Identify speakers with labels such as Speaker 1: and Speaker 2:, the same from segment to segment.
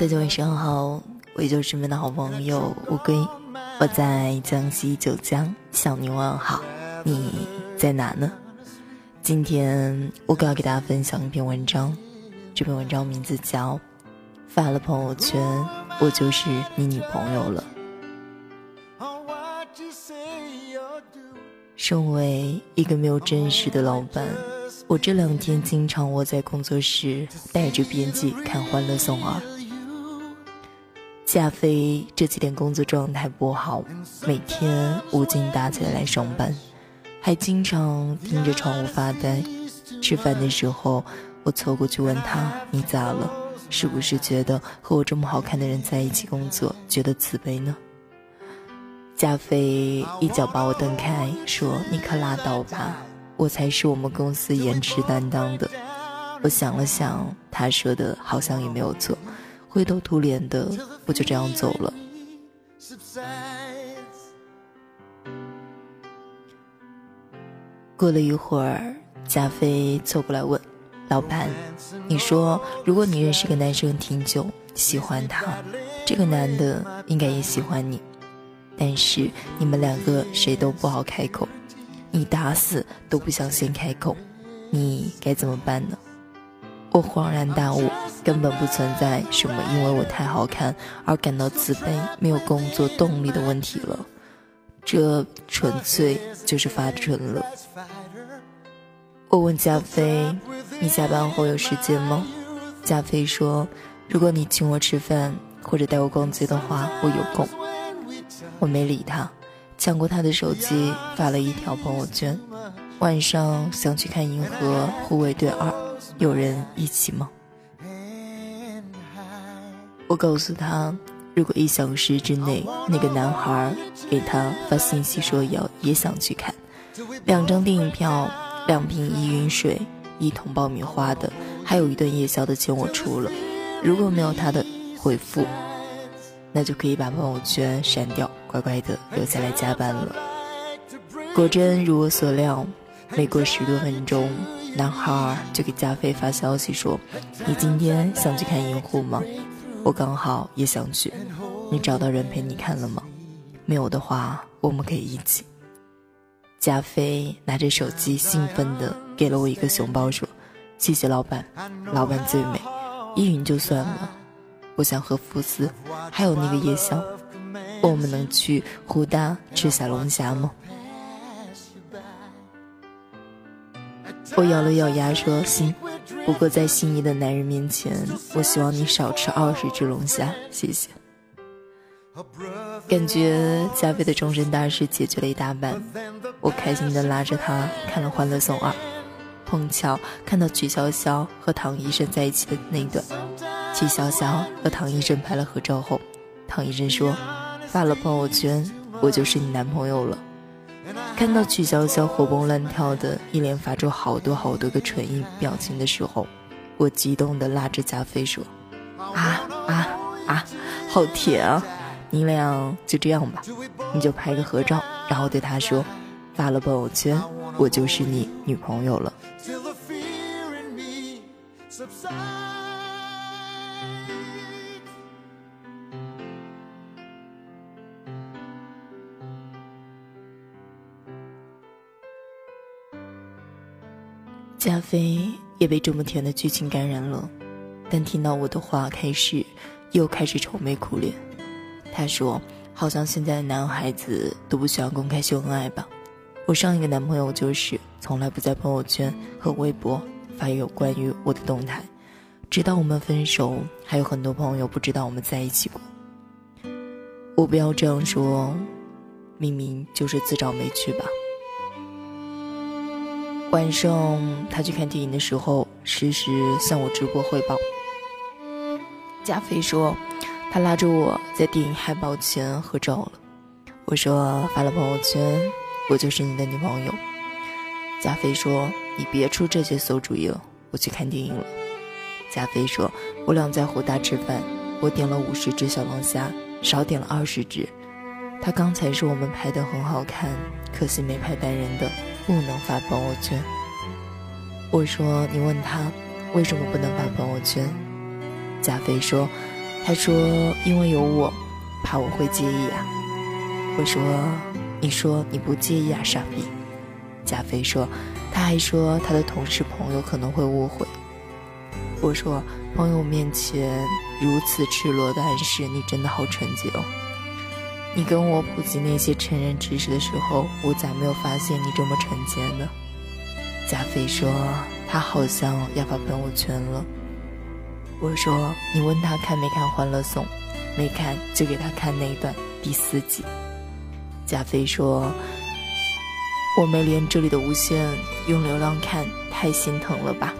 Speaker 1: 大家晚上好，我就是你们的好朋友乌龟，我在江西九江向你问好，你在哪呢？今天我要给大家分享一篇文章，这篇文章名字叫《发了朋友圈，我就是你女朋友了》。身为一个没有正式的老板。我这两天经常窝在工作室，带着编辑看《欢乐颂二》。加菲这几天工作状态不好，每天无精打采的来上班，还经常盯着窗户发呆。吃饭的时候，我凑过去问他：“你咋了？是不是觉得和我这么好看的人在一起工作，觉得自卑呢？”加菲一脚把我蹬开，说：“你可拉倒吧。”我才是我们公司颜值担当的。我想了想，他说的好像也没有错。灰头土脸的，我就这样走了。过了一会儿，加菲凑过来问：“老板，你说，如果你认识个男生挺久，喜欢他，这个男的应该也喜欢你，但是你们两个谁都不好开口。”你打死都不想先开口，你该怎么办呢？我恍然大悟，根本不存在什么因为我太好看而感到自卑、没有工作动力的问题了，这纯粹就是发春了。我问加菲：“你下班后有时间吗？”加菲说：“如果你请我吃饭或者带我逛街的话，我有空。”我没理他。抢过他的手机，发了一条朋友圈：“晚上想去看《银河护卫队二》，有人一起吗？”我告诉他，如果一小时之内那个男孩给他发信息说要也想去看，两张电影票、两瓶依云水、一桶爆米花的，还有一顿夜宵的钱我出了。如果没有他的回复，那就可以把朋友圈删掉。乖乖的留下来加班了。果真如我所料，没过十多分钟，男孩就给加菲发消息说：“你今天想去看银护吗？我刚好也想去。你找到人陪你看了吗？没有的话，我们可以一起。”加菲拿着手机兴奋的给了我一个熊抱，说：“谢谢老板，老板最美。依云就算了，我想和福斯，还有那个夜宵。”我们能去湖大吃小龙虾吗？我咬了咬牙说：“行，不过在心仪的男人面前，我希望你少吃二十只龙虾，谢谢。”感觉加菲的终身大事解决了一大半，我开心的拉着他看了《欢乐颂二》，碰巧看到曲筱绡和唐医生在一起的那段，曲筱绡和唐医生拍了合照后，唐医生说。发了朋友圈，我就是你男朋友了。看到曲筱绡活蹦乱跳的，一连发出好多好多个唇印表情的时候，我激动的拉着加菲说：“啊啊啊，好甜啊！你俩就这样吧，你就拍个合照，然后对他说，发了朋友圈，我就是你女朋友了。”加菲也被这么甜的剧情感染了，但听到我的话，开始又开始愁眉苦脸。他说：“好像现在的男孩子都不喜欢公开秀恩爱吧？我上一个男朋友就是从来不在朋友圈和微博发有关于我的动态，直到我们分手，还有很多朋友不知道我们在一起过。我不要这样说，明明就是自找没趣吧。”晚上他去看电影的时候，实时向我直播汇报。加菲说，他拉着我在电影海报前合照了。我说发了朋友圈，我就是你的女朋友。加菲说，你别出这些馊主意了，我去看电影了。加菲说，我俩在湖大吃饭，我点了五十只小龙虾，少点了二十只。他刚才说我们拍的很好看，可惜没拍单人的。不能发朋友圈。我说：“你问他为什么不能发朋友圈？”加菲说：“他说因为有我，怕我会介意啊。我说你说你不介意啊，傻逼。加菲说他还说他的同事朋友可能会误会。我说朋友面前如此赤裸的暗示，你真的好纯洁哦。你跟我普及那些成人知识的时候，我咋没有发现你这么纯洁呢？加菲说他好像要发朋友圈了。我说你问他看没看《欢乐颂》，没看就给他看那一段第四集。加菲说我没连这里的无线用流量看，太心疼了吧？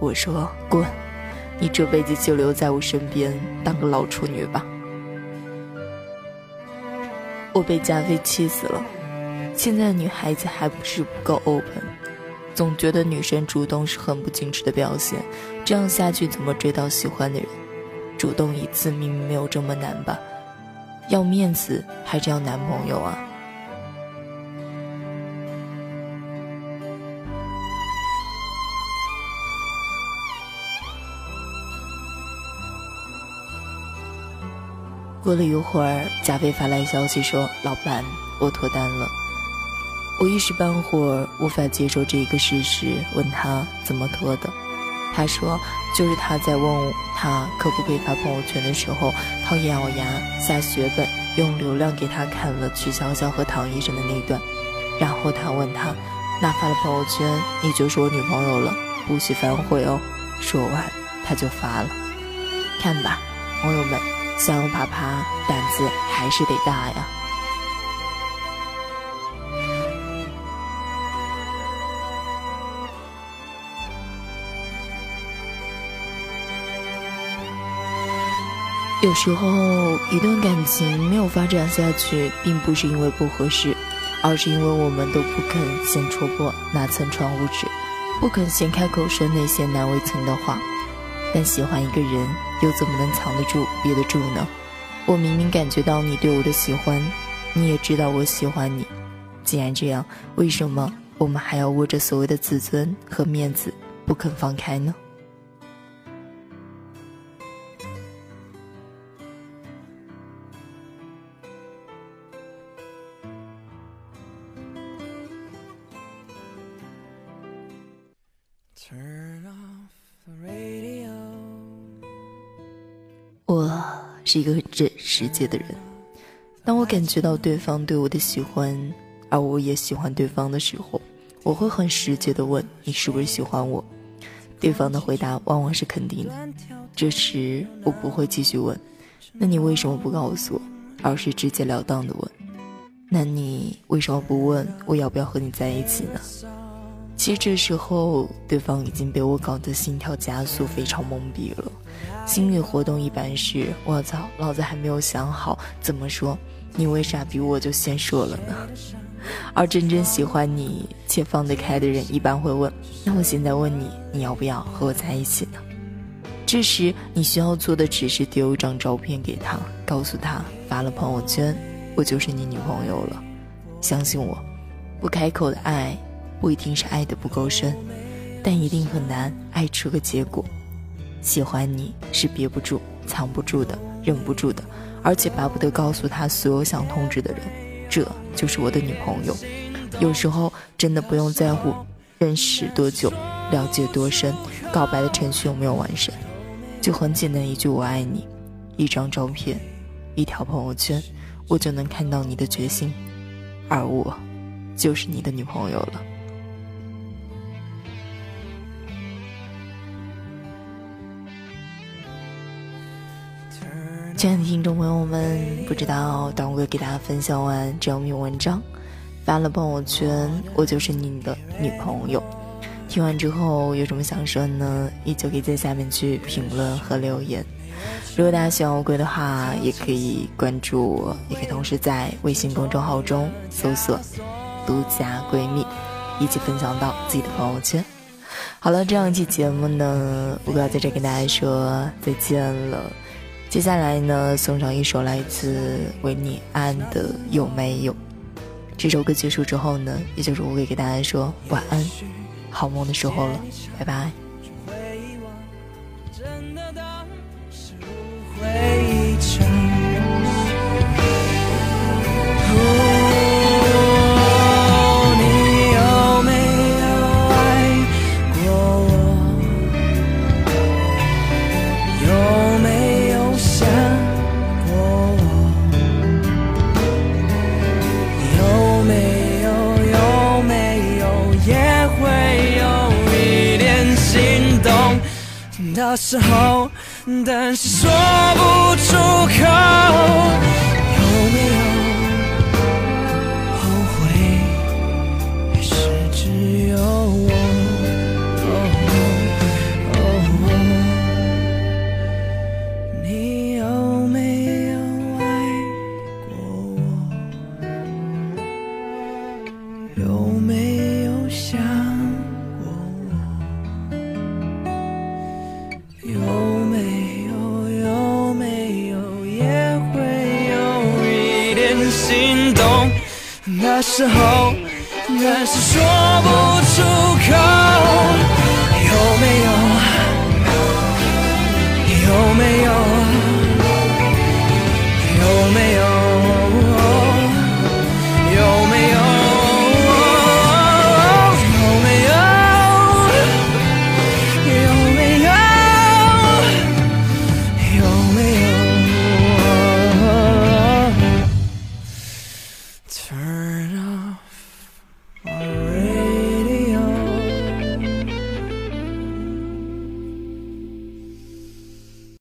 Speaker 1: 我说滚，你这辈子就留在我身边当个老处女吧。我被加菲气死了。现在的女孩子还不是不够 open，总觉得女生主动是很不矜持的表现。这样下去怎么追到喜欢的人？主动一次明明没有这么难吧？要面子还是要男朋友啊？过了一会儿，贾飞发来消息说：“老板，我脱单了。”我一时半会儿无法接受这一个事实，问他怎么脱的。他说：“就是他在问他可不可以发朋友圈的时候，他咬牙下血本，用流量给他看了曲筱绡和唐医生的那段。然后他问他：那发了朋友圈，你就是我女朋友了，不许反悔哦。”说完，他就发了。看吧，朋友们。想要啪啪，胆子还是得大呀。有时候，一段感情没有发展下去，并不是因为不合适，而是因为我们都不肯先戳破那层窗户纸，不肯先开口说那些难为情的话。但喜欢一个人，又怎么能藏得住、憋得住呢？我明明感觉到你对我的喜欢，你也知道我喜欢你。既然这样，为什么我们还要握着所谓的自尊和面子不肯放开呢？是一个很真实界的人。当我感觉到对方对我的喜欢，而我也喜欢对方的时候，我会很直接的问你是不是喜欢我。对方的回答往往是肯定的。这时我不会继续问，那你为什么不告诉我，而是直截了当的问，那你为什么不问我要不要和你在一起呢？其实这时候，对方已经被我搞得心跳加速，非常懵逼了。心理活动一般是：我操，老子还没有想好怎么说，你为啥比我就先说了呢？而真正喜欢你且放得开的人，一般会问：那我现在问你，你要不要和我在一起呢？这时你需要做的只是丢一张照片给他，告诉他发了朋友圈，我就是你女朋友了。相信我，不开口的爱。不一定是爱的不够深，但一定很难爱出个结果。喜欢你是憋不住、藏不住的、忍不住的，而且巴不得告诉他所有想通知的人，这就是我的女朋友。有时候真的不用在乎认识多久、了解多深、告白的程序有没有完善，就很简单一句“我爱你”，一张照片，一条朋友圈，我就能看到你的决心，而我就是你的女朋友了。亲爱的听众朋友们，不知道当我给大家分享完这样一篇文章，发了朋友圈，我就是你的女朋友。听完之后有什么想说呢？依旧可以在下面去评论和留言。如果大家喜欢乌龟的话，也可以关注我，也可以同时在微信公众号中搜索“独家闺蜜”，一起分享到自己的朋友圈。好了，这样一期节目呢，乌龟要在这跟大家说再见了。接下来呢，送上一首来自维尼安的《有没有》。这首歌结束之后呢，也就是我会给大家说晚安、好梦的时候了，拜拜。
Speaker 2: 的时候但是说不出口有没有后悔？还是只有我。心动，那时候仍是说不出口，有没有？有没有？